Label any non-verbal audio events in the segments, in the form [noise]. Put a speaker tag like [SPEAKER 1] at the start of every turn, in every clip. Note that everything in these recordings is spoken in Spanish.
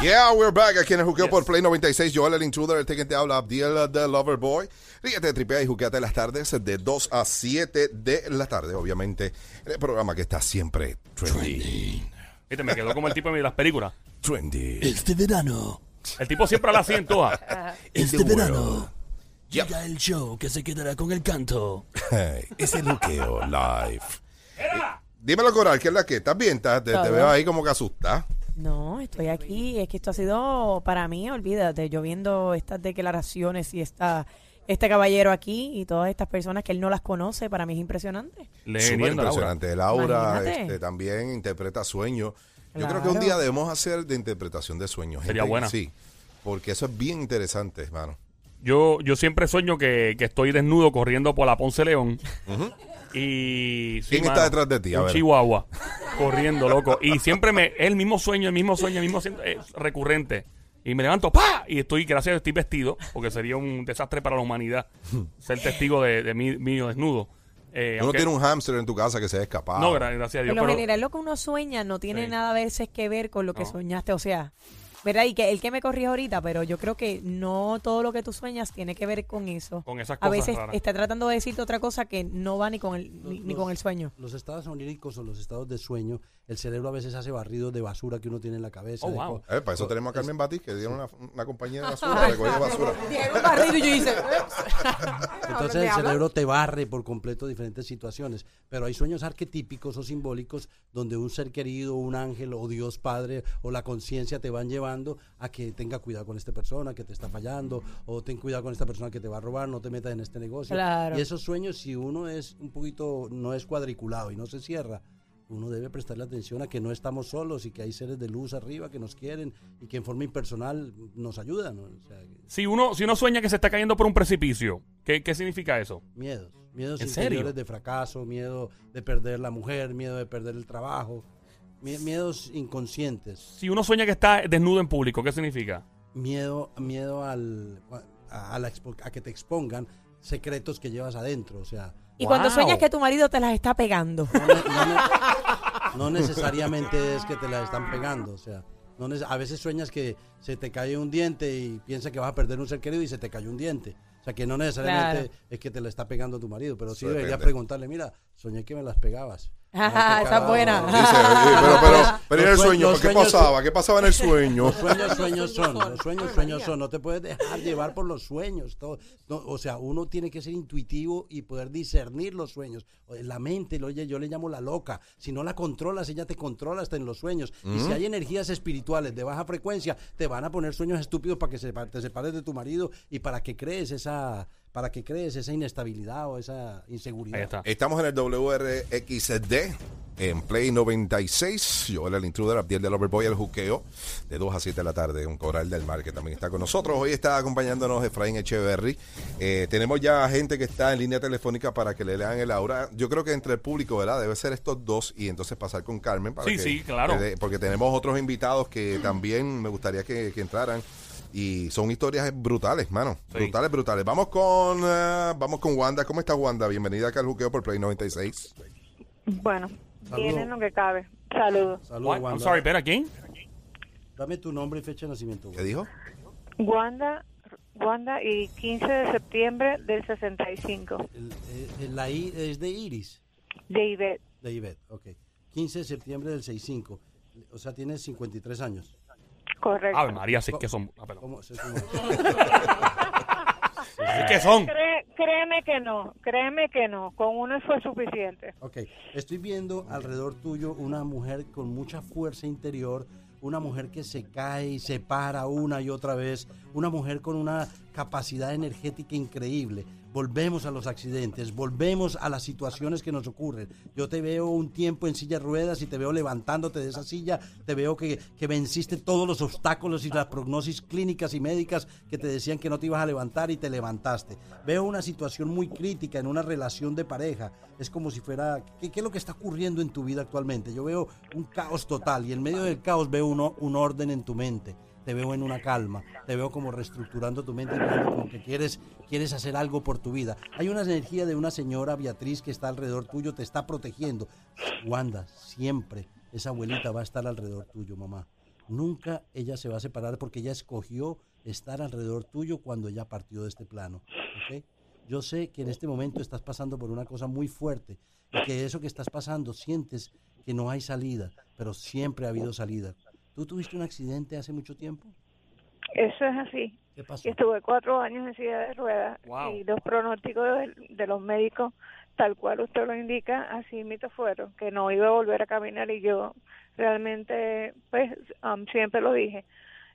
[SPEAKER 1] Yeah, we're back aquí en el juqueo por Play 96. Joel el intruder, el que te habla, Abdiel the Lover Boy. Ríete, tripea y juqueate las tardes de 2 a 7 de la tarde, obviamente. En el programa que está siempre trending.
[SPEAKER 2] Viste, me quedó como el tipo de las películas.
[SPEAKER 1] Trending.
[SPEAKER 3] Este verano,
[SPEAKER 2] El tipo siempre la hacía en todas.
[SPEAKER 3] este verano.
[SPEAKER 1] Yep.
[SPEAKER 3] llega el show que se quedará con el canto.
[SPEAKER 1] Hey, es el juqueo live. Dímelo, Coral, ¿qué es la que? ¿Estás bien? ¿Estás- te, te
[SPEAKER 4] Todo.
[SPEAKER 1] veo ahí como que asusta.
[SPEAKER 4] No, estoy aquí. Es que esto ha sido para mí, olvídate, yo viendo estas declaraciones y esta, este caballero aquí y todas estas personas que él no las conoce, para mí es impresionante.
[SPEAKER 2] Le
[SPEAKER 1] Súper
[SPEAKER 2] Laura.
[SPEAKER 1] impresionante. Laura
[SPEAKER 4] Imagínate.
[SPEAKER 1] este, también interpreta sueños. Yo creo que
[SPEAKER 4] Claro.
[SPEAKER 1] un día debemos hacer de interpretación de sueños.
[SPEAKER 2] Sería buena.
[SPEAKER 1] Sí, porque eso es bien interesante, hermano.
[SPEAKER 2] Yo, yo siempre sueño que, que estoy desnudo corriendo por la Ponce León. Y. sí,
[SPEAKER 1] ¿Quién está detrás de ti? A
[SPEAKER 2] un
[SPEAKER 1] ver.
[SPEAKER 2] chihuahua. Corriendo, loco. Y siempre me. Es el mismo sueño, el mismo sueño, el mismo sueño, es recurrente. Y me levanto, ¡pa! Y estoy, gracias a Dios, estoy vestido, porque sería un desastre para la humanidad ser testigo de, de mí, mío desnudo. Eh,
[SPEAKER 1] Uno
[SPEAKER 2] aunque-
[SPEAKER 1] tiene un hámster en tu casa que se ha escapado.
[SPEAKER 2] No, gra- gracias a Dios.
[SPEAKER 4] Por lo
[SPEAKER 2] pero-
[SPEAKER 4] general, lo que uno sueña no tiene
[SPEAKER 2] Sí.
[SPEAKER 4] nada a veces que ver con lo que
[SPEAKER 2] No.
[SPEAKER 4] soñaste. O sea, ¿verdad? Y que el que me corrijo ahorita, pero yo creo que no todo lo que tú sueñas tiene que ver con eso.
[SPEAKER 2] Con esas
[SPEAKER 4] a
[SPEAKER 2] cosas
[SPEAKER 4] veces
[SPEAKER 2] raras.
[SPEAKER 4] está tratando de decirte otra cosa que no va ni con el, ni, ni
[SPEAKER 5] Los-
[SPEAKER 4] con el sueño.
[SPEAKER 5] Los estados oníricos o los estados de sueño, el cerebro a veces hace barridos de basura que uno tiene en la cabeza.
[SPEAKER 2] Oh, wow.
[SPEAKER 1] Eh, para eso tenemos a
[SPEAKER 5] es-
[SPEAKER 1] Carmen Batis, que tiene una, una compañía de basura, [laughs] recoge basura.
[SPEAKER 4] Diego Barrido y yo hice. [laughs]
[SPEAKER 5] Entonces el cerebro te barre por completo diferentes situaciones. Pero hay sueños arquetípicos o simbólicos donde un ser querido, un ángel o Dios Padre o la conciencia te van llevando a que tenga cuidado con esta persona que te está fallando o ten cuidado con esta persona que te va a robar, no te metas en este negocio.
[SPEAKER 4] Claro.
[SPEAKER 5] Y esos sueños, si uno es un poquito, no es cuadriculado y no se cierra, uno debe prestarle atención a que no estamos solos y que hay seres de luz arriba que nos quieren y que en forma impersonal nos ayudan. ¿no? O sea,
[SPEAKER 2] Si uno, si uno sueña que se está cayendo por un precipicio, ¿qué, qué significa eso?
[SPEAKER 5] Miedos, miedos
[SPEAKER 2] ¿En
[SPEAKER 5] interiores
[SPEAKER 2] serio?
[SPEAKER 5] de fracaso, miedo de perder la mujer, miedo de perder el trabajo, mie- miedos inconscientes,
[SPEAKER 2] Si uno sueña que está desnudo en público, ¿qué significa?
[SPEAKER 5] miedo, miedo al, a, a la expo- a que te expongan secretos que llevas adentro, o sea,
[SPEAKER 4] Y cuando sueñas que tu marido te las está pegando.
[SPEAKER 5] no, ne- no ne- no necesariamente es que te la están pegando, o sea, no a veces sueñas que se te cae un diente y piensas que vas a perder un ser querido y se te cayó un diente. O sea, que no necesariamente
[SPEAKER 4] Claro.
[SPEAKER 5] es que te la está pegando tu marido, pero sí
[SPEAKER 1] Eso
[SPEAKER 5] deberías preguntarle, mira, soñé que me las pegabas.
[SPEAKER 4] Ajá, esa es buena.
[SPEAKER 1] Dice, pero, pero, [laughs] pero en el sueño,
[SPEAKER 5] sueños-
[SPEAKER 1] ¿qué pasaba? ¿Qué pasaba en el [laughs] sueño?
[SPEAKER 5] Los sueños, sueños son. Los sueños, sueños son. No te puedes dejar llevar por los sueños. todo. No, o sea, uno tiene que ser intuitivo y poder discernir los sueños. La mente, lo- oye, yo le llamo la loca. Si no la controlas, ella te controla hasta en los sueños. Y si hay energías espirituales de baja frecuencia, te van a poner sueños estúpidos para que te separes de tu marido y para que crees esa para que crees esa inestabilidad o esa inseguridad.
[SPEAKER 2] Ahí está.
[SPEAKER 1] Estamos en el WRXD, en Play 96. Yo, el intruder, Abdiel del Overboy, el juqueo, de 2 a 7 de la tarde. Un coral del mar que también está con nosotros. Hoy está acompañándonos Efraín Echeverry. Eh, tenemos ya gente que está en línea telefónica para que le lean el aura. Yo creo que entre el público, ¿verdad? Debe ser estos dos y entonces pasar con Carmen. Para
[SPEAKER 2] Sí,
[SPEAKER 1] que-
[SPEAKER 2] sí, claro.
[SPEAKER 1] que de- porque tenemos otros invitados que también me gustaría que, que entraran. Y son historias brutales, mano.
[SPEAKER 2] Sí.
[SPEAKER 1] Brutales, brutales. Vamos con, eh, vamos con Wanda. ¿Cómo estás, Wanda? Bienvenida acá al juqueo por Play 96.
[SPEAKER 6] Bueno, tienen lo que cabe. Saludos.
[SPEAKER 5] Saludos,
[SPEAKER 2] What? I'm
[SPEAKER 5] Wanda.
[SPEAKER 2] sorry, ¿pero quién?
[SPEAKER 5] Dame tu nombre y fecha de nacimiento.
[SPEAKER 1] ¿Qué dijo?
[SPEAKER 6] Wanda, Wanda y 15 de septiembre del 65.
[SPEAKER 5] El- eh, la I es de Iris.
[SPEAKER 6] De Ivette.
[SPEAKER 5] De Ivette, ok. 15 de septiembre del 65. O sea, tienes 53 años.
[SPEAKER 6] Correcto.
[SPEAKER 2] Ave María, sí que son. ah, perdón.
[SPEAKER 5] ¿Cómo? se- cómo?
[SPEAKER 2] Sí que son.
[SPEAKER 6] Cré- créeme que no, créeme que no. Con uno fue suficiente.
[SPEAKER 5] Ok, estoy viendo alrededor tuyo una mujer con mucha fuerza interior, una mujer que se cae y se para una y otra vez, una mujer con una capacidad energética increíble. Volvemos a los accidentes, volvemos a las situaciones que nos ocurren. Yo te veo un tiempo en silla ruedas y te veo levantándote de esa silla, te veo que, que venciste todos los obstáculos y las prognosis clínicas y médicas que te decían que no te ibas a levantar y te levantaste. Veo una situación muy crítica en una relación de pareja. Es como si fuera, ¿qué, qué es lo que está ocurriendo en tu vida actualmente? Yo veo un caos total y en medio del caos veo uno, un orden en tu mente te veo en una calma, te veo como reestructurando tu mente, como que quieres, quieres hacer algo por tu vida. Hay una energía de una señora Beatriz que está alrededor tuyo, te está protegiendo. Wanda, siempre esa abuelita va a estar alrededor tuyo, mamá. Nunca ella se va a separar porque ella escogió estar alrededor tuyo cuando ella partió de este plano. ¿ok? Yo sé que en este momento estás pasando por una cosa muy fuerte y que eso que estás pasando sientes que no hay salida, pero siempre ha habido salida. ¿Tú tuviste un accidente hace mucho tiempo?
[SPEAKER 6] Eso es así.
[SPEAKER 5] ¿Qué pasó?
[SPEAKER 6] Y estuve cuatro años en silla de ruedas
[SPEAKER 2] Wow.
[SPEAKER 6] y los pronósticos de, de los médicos, tal cual usted lo indica, así mismo fueron, que no iba a volver a caminar y yo realmente, pues, am, siempre lo dije.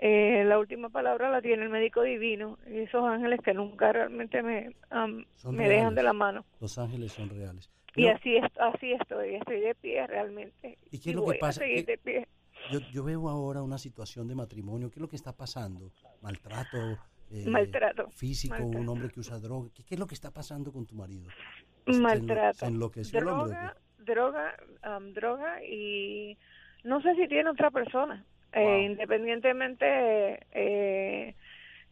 [SPEAKER 6] Eh, la última palabra la tiene el médico divino y esos ángeles que nunca realmente me,
[SPEAKER 5] Son
[SPEAKER 6] me dejan de la mano.
[SPEAKER 5] Los ángeles son reales.
[SPEAKER 6] Y
[SPEAKER 5] Pero
[SPEAKER 6] así, así estoy, estoy de pie realmente.
[SPEAKER 5] ¿Y qué es lo que
[SPEAKER 6] voy a
[SPEAKER 5] pasa?
[SPEAKER 6] seguir
[SPEAKER 5] ¿Qué-
[SPEAKER 6] de pie.
[SPEAKER 5] Yo, yo veo ahora una situación de matrimonio. ¿Qué es lo que está pasando? ¿Maltrato? eh,
[SPEAKER 6] Maltrato,
[SPEAKER 5] Físico, un hombre que usa droga. ¿Qué, qué es lo que está pasando con tu marido? ¿Se enlo-
[SPEAKER 6] Maltrato.
[SPEAKER 5] ¿Se enloqueció el hombre? o
[SPEAKER 6] droga, droga, am, droga y no sé si tiene otra persona. Eh, independientemente, eh,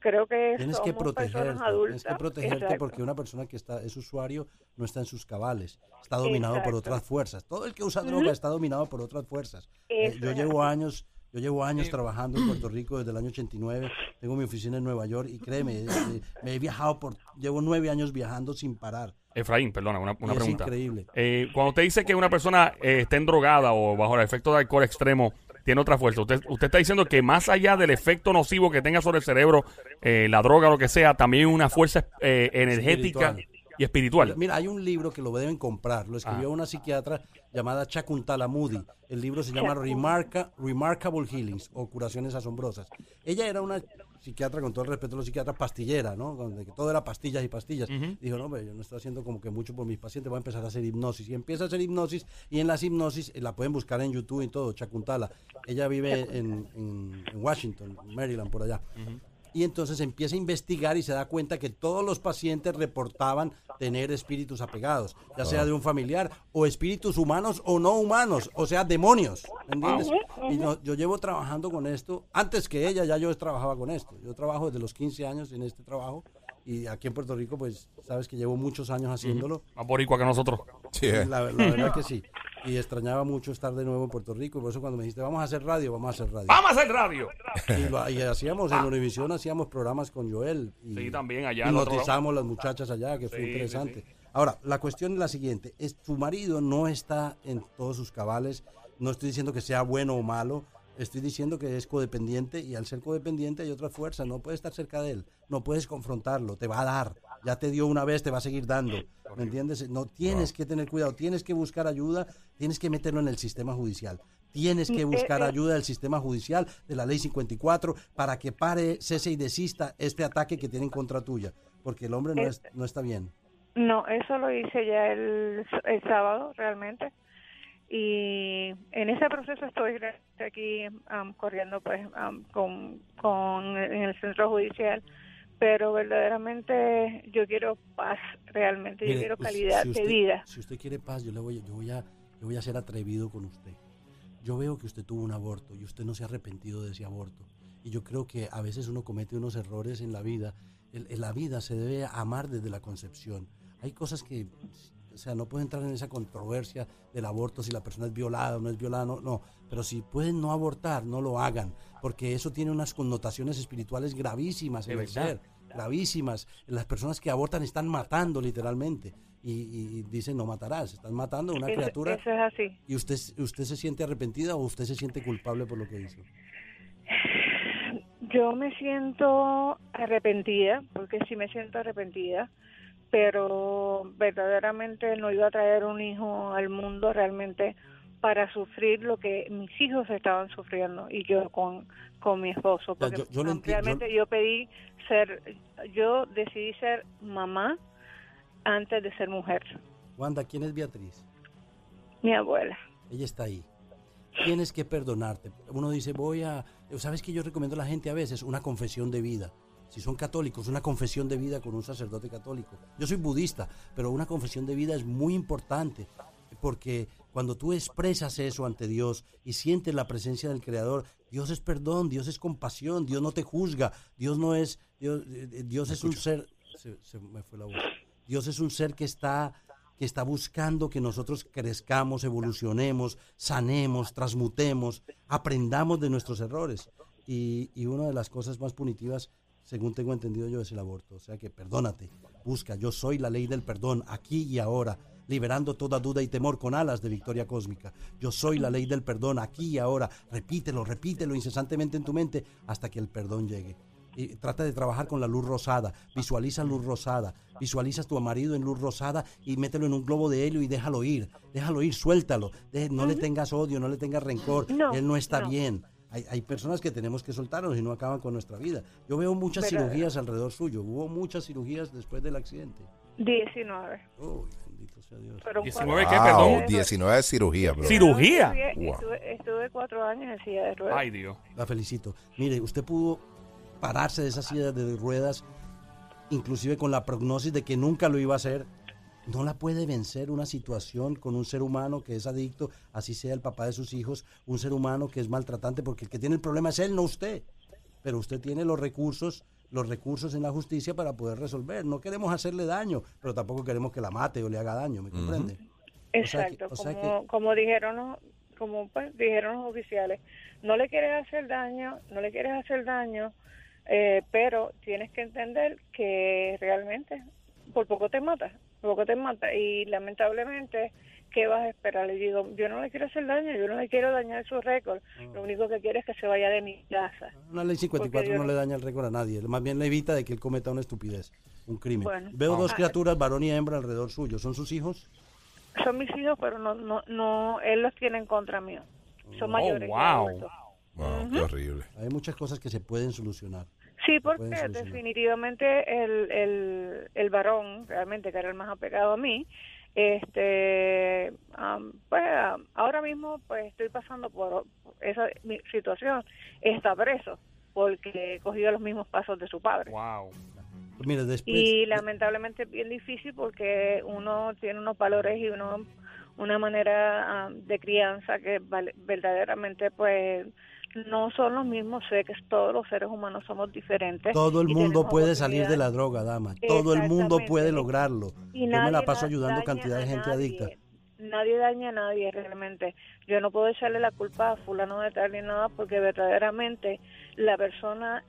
[SPEAKER 6] creo que
[SPEAKER 5] Tienes que protegerte,
[SPEAKER 6] adultas.
[SPEAKER 5] tienes que [laughs] protegerte
[SPEAKER 6] Exacto.
[SPEAKER 5] porque una persona que está es usuario no está en sus cabales, está dominado por
[SPEAKER 6] Exacto.
[SPEAKER 5] otras fuerzas. Todo el que usa droga está dominado por otras fuerzas. Eh, yo llevo años, yo llevo años trabajando en Puerto Rico desde el año 89, tengo mi oficina en Nueva York y créeme, eh, eh, me he viajado por, llevo nueve años viajando sin parar.
[SPEAKER 2] Efraín, perdona, una, una
[SPEAKER 5] es
[SPEAKER 2] pregunta.
[SPEAKER 5] increíble.
[SPEAKER 2] Eh, cuando usted dice que una persona eh, está endrogada o bajo el efecto de alcohol extremo, tiene otra fuerza. Usted, usted está diciendo que más allá del efecto nocivo que tenga sobre el cerebro, eh, la droga o lo que sea, también una fuerza eh, energética
[SPEAKER 5] Espiritual.
[SPEAKER 2] y espiritual.
[SPEAKER 5] Mira, hay un libro que lo deben comprar. Lo escribió
[SPEAKER 2] Ah.
[SPEAKER 5] una psiquiatra llamada Chakuntala Moody. El libro se llama Remarka- Remarkable Healings o Curaciones Asombrosas. Ella era una psiquiatra, con todo el respeto a los psiquiatras, pastillera, ¿no? Donde que todo era pastillas y pastillas. Dijo, no, hombre, yo no estoy haciendo como que mucho por mis pacientes, voy a empezar a hacer hipnosis. Y empieza a hacer hipnosis y en las hipnosis, eh, la pueden buscar en YouTube y todo, Chakuntala. Ella vive en, en- en Washington, Maryland, por allá y entonces empieza a investigar y se da cuenta que todos los pacientes reportaban tener espíritus apegados, ya sea de un familiar o espíritus humanos o no humanos, o sea, demonios, ¿me entiendes? Y no- yo llevo trabajando con esto, antes que ella ya yo trabajaba con esto, yo trabajo desde los 15 años en este trabajo y aquí en Puerto Rico pues sabes que llevo muchos años haciéndolo.
[SPEAKER 2] Más boricua que nosotros.
[SPEAKER 1] Sí, eh.
[SPEAKER 5] La, la verdad que sí. Y extrañaba mucho estar de nuevo en Puerto Rico. y Por eso cuando me dijiste, vamos a hacer radio, vamos a hacer radio.
[SPEAKER 2] ¡Vamos a hacer radio!
[SPEAKER 5] Y, lo- y hacíamos en Univisión, hacíamos programas con Joel. Y
[SPEAKER 2] Sí, también allá al otro
[SPEAKER 5] Hipnotizamos las muchachas allá, que fue
[SPEAKER 2] Sí, sí,
[SPEAKER 5] interesante. Ahora, la cuestión es la siguiente. Es, tu marido no está en todos sus cabales. No estoy diciendo que sea bueno o malo. Estoy diciendo que es codependiente y al ser codependiente hay otra fuerza. No puedes estar cerca de él. No puedes confrontarlo. Te va a dar. Ya te dio una vez, te va a seguir dando. ¿Me entiendes? No tienes que tener cuidado. Tienes que buscar ayuda. Tienes que meterlo en el sistema judicial. Tienes que
[SPEAKER 6] Eh,
[SPEAKER 5] buscar
[SPEAKER 6] eh.
[SPEAKER 5] ayuda del sistema judicial, de la ley 54, para que pare, cese y desista este ataque que tienen contra tuya. Porque el hombre no, es, no está bien.
[SPEAKER 6] No, eso lo hice ya el, el sábado realmente. Y en ese proceso estoy aquí am, corriendo pues am, con, con en el centro judicial. Pero verdaderamente yo quiero paz realmente, yo quiero
[SPEAKER 5] pues,
[SPEAKER 6] calidad
[SPEAKER 5] si
[SPEAKER 6] de vida.
[SPEAKER 5] Si usted quiere paz, yo le voy, yo voy a, yo voy a ser atrevido con usted. Yo veo que usted tuvo un aborto y usted no se ha arrepentido de ese aborto. Y yo creo que a veces uno comete unos errores en la vida. El- en la vida se debe amar desde la concepción. Hay cosas que, o sea, no puede entrar en esa controversia del aborto si la persona es violada o no es violada, no, no. Pero si pueden no abortar, no lo hagan, porque eso tiene unas connotaciones espirituales gravísimas en el ser gravísimas. Las personas que abortan están matando literalmente. Y, y- dicen, no matarás. Están matando a una
[SPEAKER 6] Eso-
[SPEAKER 5] criatura.
[SPEAKER 6] eso es así.
[SPEAKER 5] ¿Y usted, usted se siente arrepentida o usted se siente culpable por lo que hizo?
[SPEAKER 6] Yo me siento arrepentida, porque sí me siento arrepentida, pero verdaderamente no iba a traer un hijo al mundo realmente para sufrir lo que mis hijos estaban sufriendo y yo con, con mi esposo. Porque
[SPEAKER 5] yo- yo
[SPEAKER 6] realmente yo pedí ser, yo decidí ser mamá antes de ser mujer,
[SPEAKER 5] Wanda, ¿quién es Beatriz?
[SPEAKER 6] mi abuela.
[SPEAKER 5] Ella está ahí. Tienes que perdonarte. Uno dice, voy a... ¿Sabes que yo recomiendo a la gente a veces? Una confesión de vida. Si son católicos, una confesión de vida con un sacerdote católico. Yo soy budista, pero una confesión de vida es muy importante. Porque cuando tú expresas eso ante Dios y sientes la presencia del Creador, Dios es perdón, Dios es compasión, Dios no te juzga, Dios no es, Dios, eh, Dios es un ser, se, se me fue la voz. Dios es un ser que está que está buscando que nosotros crezcamos, evolucionemos, sanemos, transmutemos, aprendamos de nuestros errores. Y, y una de las cosas más punitivas, según tengo entendido yo, es el aborto. O sea que perdónate, busca, yo soy la ley del perdón, aquí y ahora, liberando toda duda y temor con alas de victoria cósmica. Yo soy la ley del perdón, aquí y ahora. Repítelo, repítelo incesantemente en tu mente hasta que el perdón llegue. Y trata de trabajar con la luz rosada. Visualiza luz rosada. Visualizas tu marido en luz rosada y mételo en un globo de helio y déjalo ir. Déjalo ir, suéltalo. No le tengas odio, no le tengas rencor.
[SPEAKER 6] No,
[SPEAKER 5] Él no está
[SPEAKER 6] no.
[SPEAKER 5] bien. Hay, hay personas que tenemos que soltarnos y no acaban con nuestra vida. Yo veo muchas
[SPEAKER 6] Verdad.
[SPEAKER 5] cirugías alrededor suyo. Hubo muchas cirugías después del accidente.
[SPEAKER 6] 19.
[SPEAKER 5] Uy, bendito sea Dios.
[SPEAKER 6] Fueron
[SPEAKER 2] 19
[SPEAKER 6] cuatro
[SPEAKER 2] qué,
[SPEAKER 6] años
[SPEAKER 2] perdón?
[SPEAKER 6] de-
[SPEAKER 1] 19 de cirugía, bro.
[SPEAKER 2] ¿Cirugía?
[SPEAKER 6] Estuve,
[SPEAKER 1] Wow.
[SPEAKER 6] estuve, estuve cuatro años en silla de ruedas.
[SPEAKER 2] Ay, Dios.
[SPEAKER 5] La felicito. Mire, usted pudo pararse de esa silla de ruedas, inclusive con la prognosis de que nunca lo iba a hacer. No la puede vencer una situación con un ser humano que es adicto, así sea el papá de sus hijos, un ser humano que es maltratante, porque el que tiene el problema es él, no usted. Pero usted tiene los recursos, los recursos en la justicia para poder resolver. No queremos hacerle daño, pero tampoco queremos que la mate o le haga daño, ¿me comprende? O sea que-
[SPEAKER 6] Exacto,
[SPEAKER 5] o sea
[SPEAKER 6] como,
[SPEAKER 5] que-
[SPEAKER 6] como dijeron los, como pues, dijeron los oficiales, no le quieres hacer daño, no le quieres hacer daño, eh, pero tienes que entender que realmente por poco te mata, por poco te mata y lamentablemente ¿qué vas a esperar? Le digo, yo no le quiero hacer daño, yo no le quiero dañar su récord, lo único que quiero es que se vaya de mi casa.
[SPEAKER 5] Una ley 54
[SPEAKER 6] Porque yo
[SPEAKER 5] no
[SPEAKER 6] no-
[SPEAKER 5] le daña el récord a nadie, más bien le evita de que él cometa una estupidez, un crimen.
[SPEAKER 6] Bueno.
[SPEAKER 5] Veo dos
[SPEAKER 6] Ah.
[SPEAKER 5] criaturas, varón y hembra, alrededor suyo. ¿Son sus hijos?
[SPEAKER 6] Son mis hijos, pero no, no, no, él los tiene en contra mío. Son mayores. y
[SPEAKER 2] wow.
[SPEAKER 6] adultos.
[SPEAKER 1] Wow, qué horrible.
[SPEAKER 5] Hay muchas cosas que se pueden solucionar.
[SPEAKER 6] Sí, porque definitivamente el, el, el varón, realmente que era el más apegado a mí, este, am, pues ahora mismo pues estoy pasando por esa mi situación. Está preso porque cogió los mismos pasos de su padre.
[SPEAKER 2] Wow.
[SPEAKER 5] Pues mire, después...
[SPEAKER 6] Y lamentablemente es bien difícil porque uno tiene unos valores y uno una manera de crianza que verdaderamente pues no son los mismos. Sé que todos los seres humanos somos diferentes.
[SPEAKER 5] Todo el mundo puede salir de la droga, dama. Todo el mundo puede lograrlo.
[SPEAKER 6] Y
[SPEAKER 5] Yo me la paso
[SPEAKER 6] da-
[SPEAKER 5] ayudando cantidad de gente
[SPEAKER 6] nadie.
[SPEAKER 5] adicta.
[SPEAKER 6] Nadie daña a nadie realmente. Yo no puedo echarle la culpa a fulano de tal ni nada porque verdaderamente la persona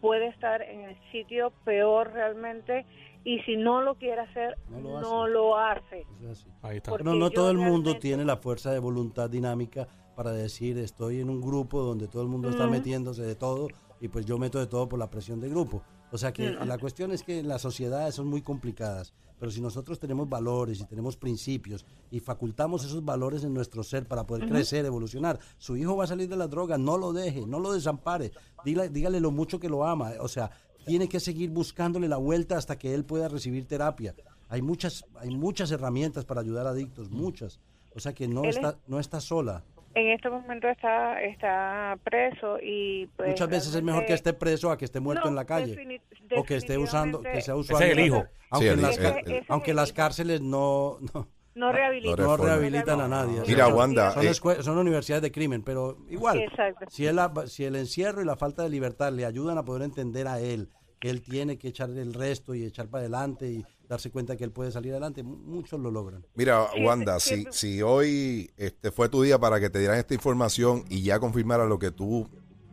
[SPEAKER 6] puede estar en el sitio peor realmente y si no lo quiere hacer,
[SPEAKER 5] No lo
[SPEAKER 6] no
[SPEAKER 5] hace.
[SPEAKER 6] lo hace.
[SPEAKER 5] Eso es así.
[SPEAKER 2] Ahí está.
[SPEAKER 6] Porque
[SPEAKER 5] No, no todo el mundo tiene la fuerza de voluntad dinámica para decir estoy en un grupo donde todo el mundo está metiéndose de todo y pues yo meto de todo por la presión del grupo. O sea que la cuestión es que las sociedades son muy complicadas, pero si nosotros tenemos valores y tenemos principios y facultamos esos valores en nuestro ser para poder crecer, evolucionar, su hijo va a salir de la droga, no lo deje, no lo desampare, dígale, dígale lo mucho que lo ama, o sea, tiene que seguir buscándole la vuelta hasta que él pueda recibir terapia. Hay muchas, hay muchas herramientas para ayudar a adictos, muchas. O sea que no está, no está sola.
[SPEAKER 6] En este momento está está preso y pues
[SPEAKER 5] Muchas veces es mejor que esté preso a que esté muerto
[SPEAKER 6] No,
[SPEAKER 5] en la calle. O que esté usando, que sea
[SPEAKER 2] es el hijo.
[SPEAKER 5] Aunque,
[SPEAKER 1] Sí, el-
[SPEAKER 5] las,
[SPEAKER 1] el- el-
[SPEAKER 6] Ese
[SPEAKER 5] aunque
[SPEAKER 6] el
[SPEAKER 5] las cárceles no, no,
[SPEAKER 6] no rehabilitan.
[SPEAKER 5] no
[SPEAKER 1] reforman.
[SPEAKER 5] rehabilitan a nadie.
[SPEAKER 1] Mira,
[SPEAKER 5] Son-
[SPEAKER 1] Wanda,
[SPEAKER 5] Son,
[SPEAKER 1] eh,
[SPEAKER 5] escue- son universidades de crimen, pero igual.
[SPEAKER 6] Exacto.
[SPEAKER 5] Si, él, la- si el encierro y la falta de libertad le ayudan a poder entender a él que él tiene que echar el resto y echar para adelante y darse cuenta que él puede salir adelante, mu- muchos lo logran.
[SPEAKER 1] Mira, Wanda, si, si hoy este fue tu día para que te dieran esta información y ya confirmara lo que tú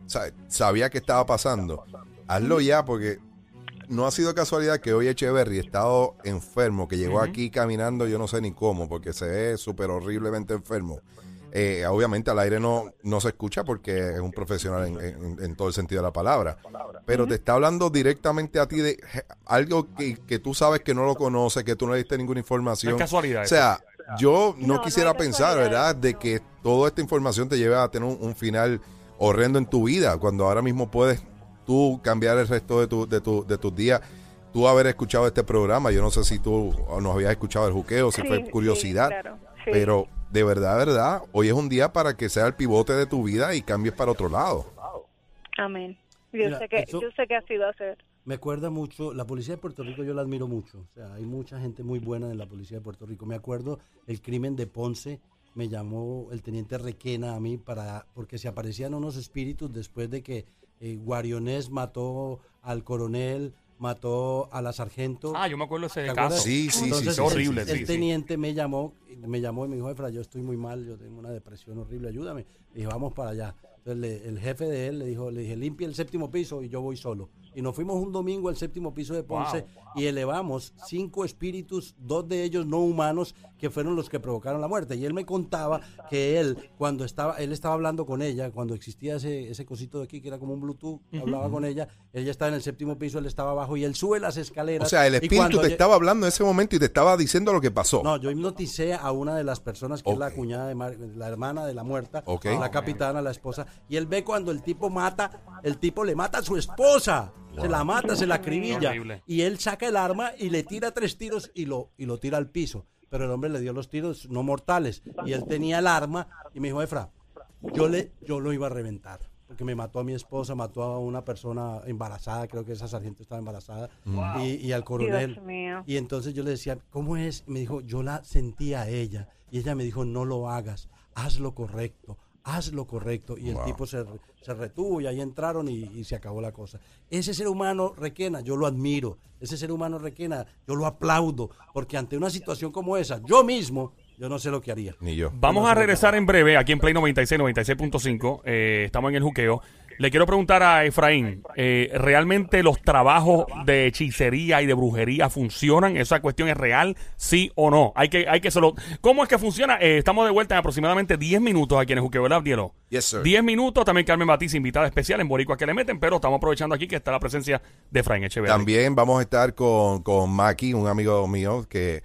[SPEAKER 1] sa- sabías que estaba pasando, hazlo ya porque no ha sido casualidad que hoy Echeverry estado enfermo, que llegó aquí caminando yo no sé ni cómo, porque se ve súper horriblemente enfermo. Eh, obviamente al aire no, no se escucha porque es un profesional en, en- en todo el sentido de la palabra. Pero te está hablando directamente a ti de algo que, que tú sabes que no lo conoces, que tú no le diste ninguna información.
[SPEAKER 2] Es casualidad
[SPEAKER 1] O sea, yo no, quisiera pensar. ¿verdad?, de que toda esta información te lleve a tener un, un final horrendo en tu vida, cuando ahora mismo puedes tú cambiar el resto de, tu, de, tu, de tus días. Tú haber escuchado este programa, yo no sé si tú nos habías escuchado el juqueo, si
[SPEAKER 6] Sí,
[SPEAKER 1] fue
[SPEAKER 6] sí,
[SPEAKER 1] curiosidad,
[SPEAKER 6] claro, sí.
[SPEAKER 1] pero de verdad, verdad, hoy es un día para que sea el pivote de tu vida y cambies para otro lado.
[SPEAKER 6] Amén. Yo
[SPEAKER 5] Mira,
[SPEAKER 6] sé que
[SPEAKER 5] eso-
[SPEAKER 6] yo sé que así va a ser.
[SPEAKER 5] Me acuerda mucho, la policía de Puerto Rico yo la admiro mucho, o sea, hay mucha gente muy buena en la policía de Puerto Rico. Me acuerdo el crimen de Ponce, me llamó el teniente Requena a mí para, porque se aparecían unos espíritus después de que eh, Guarionés mató al coronel, mató a la sargento.
[SPEAKER 2] Ah, yo me acuerdo de
[SPEAKER 5] ¿Te
[SPEAKER 2] ese
[SPEAKER 5] acuerdas?
[SPEAKER 2] caso.
[SPEAKER 1] Sí, sí,
[SPEAKER 5] Entonces,
[SPEAKER 1] sí,
[SPEAKER 2] horrible,
[SPEAKER 5] El,
[SPEAKER 2] sí,
[SPEAKER 5] el
[SPEAKER 2] sí.
[SPEAKER 5] teniente me llamó, me llamó y me dijo, Efra, yo estoy muy mal, yo tengo una depresión horrible, ayúdame. Le dije, vamos para allá. Entonces le- el jefe de él le dijo, le dije, limpia el séptimo piso y yo voy solo. Y nos fuimos un domingo al séptimo piso de Ponce y elevamos cinco espíritus, dos de ellos no humanos, que fueron los que provocaron la muerte. Y él me contaba que él, cuando estaba, él estaba hablando con ella, cuando existía ese, ese cosito de aquí que era como un Bluetooth, hablaba con ella, ella estaba en el séptimo piso, él estaba abajo y él sube las escaleras.
[SPEAKER 1] O sea, el espíritu te estaba hablando en ese momento y te estaba diciendo lo que pasó.
[SPEAKER 5] no, yo hipnoticé a una de las personas que es la cuñada de Mar- la hermana de la muerta,
[SPEAKER 1] Ok.
[SPEAKER 5] la capitana, la esposa, y él ve cuando el tipo mata, el tipo le mata a su esposa, se la mata, se la acribilla, y él saca el arma y le tira tres tiros y lo y lo tira al piso, pero el hombre le dio los tiros no mortales y él tenía el arma y me dijo, Efra, yo le yo lo iba a reventar. Porque me mató a mi esposa, mató a una persona embarazada, creo que esa sargento estaba embarazada, y, y al coronel.
[SPEAKER 6] Dios mío.
[SPEAKER 5] Y entonces yo le decía, ¿cómo es? Y me dijo, yo la sentía a ella. Y ella me dijo, no lo hagas, haz lo correcto, haz lo correcto. Y el tipo se, se retuvo y ahí entraron y, y se acabó la cosa. Ese ser humano, Requena, yo lo admiro. Ese ser humano, Requena, yo lo aplaudo. Porque ante una situación como esa, yo mismo, yo no sé lo que haría.
[SPEAKER 1] Ni yo.
[SPEAKER 2] Vamos a regresar en breve aquí en Play 96, 96.5. Eh, estamos en el juqueo. Le quiero preguntar a Efraín, eh, ¿realmente los trabajos de hechicería y de brujería funcionan? ¿Esa cuestión es real? ¿Sí o no? Hay que, hay que solo... ¿Cómo es que funciona? Eh, estamos de vuelta en aproximadamente 10 minutos aquí en el juqueo, ¿verdad, Dielo?
[SPEAKER 1] Yes, sir.
[SPEAKER 2] 10 minutos. También Carmen Batiz, invitada especial en Boricua que le meten, pero estamos aprovechando aquí que está la presencia de Efraín Echeverría.
[SPEAKER 1] También vamos a estar con, con Maki, un amigo mío que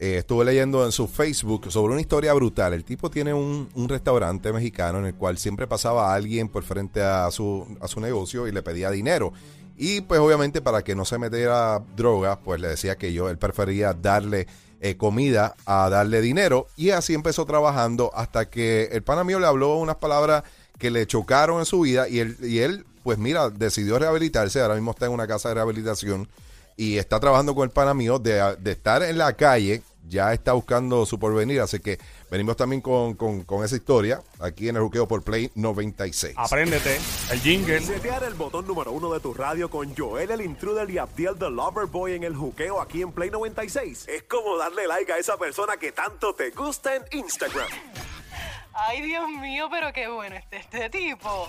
[SPEAKER 1] eh, estuve leyendo en su Facebook sobre una historia brutal. El tipo tiene un, restaurante mexicano en el cual siempre pasaba alguien por frente a su, a su negocio y le pedía dinero. Y pues obviamente para que no se metiera drogas, pues le decía que yo, él prefería darle eh, comida a darle dinero. Y así empezó trabajando hasta que el pana mío le habló unas palabras que le chocaron en su vida y él, y él pues mira, decidió rehabilitarse. Ahora mismo está en una casa de rehabilitación y está trabajando con el pana mío de, de estar en la calle. Ya está buscando su porvenir, así que venimos también con, con- con esa historia aquí en el Juqueo por Play 96.
[SPEAKER 2] Apréndete el jingle.
[SPEAKER 7] Setear el botón número uno de tu radio con Joel el Intruder y Abdiel the Loverboy en el juqueo aquí en Play 96. Es como darle like a esa persona que tanto te gusta en Instagram.
[SPEAKER 8] Ay, Dios mío, pero qué bueno este, este tipo.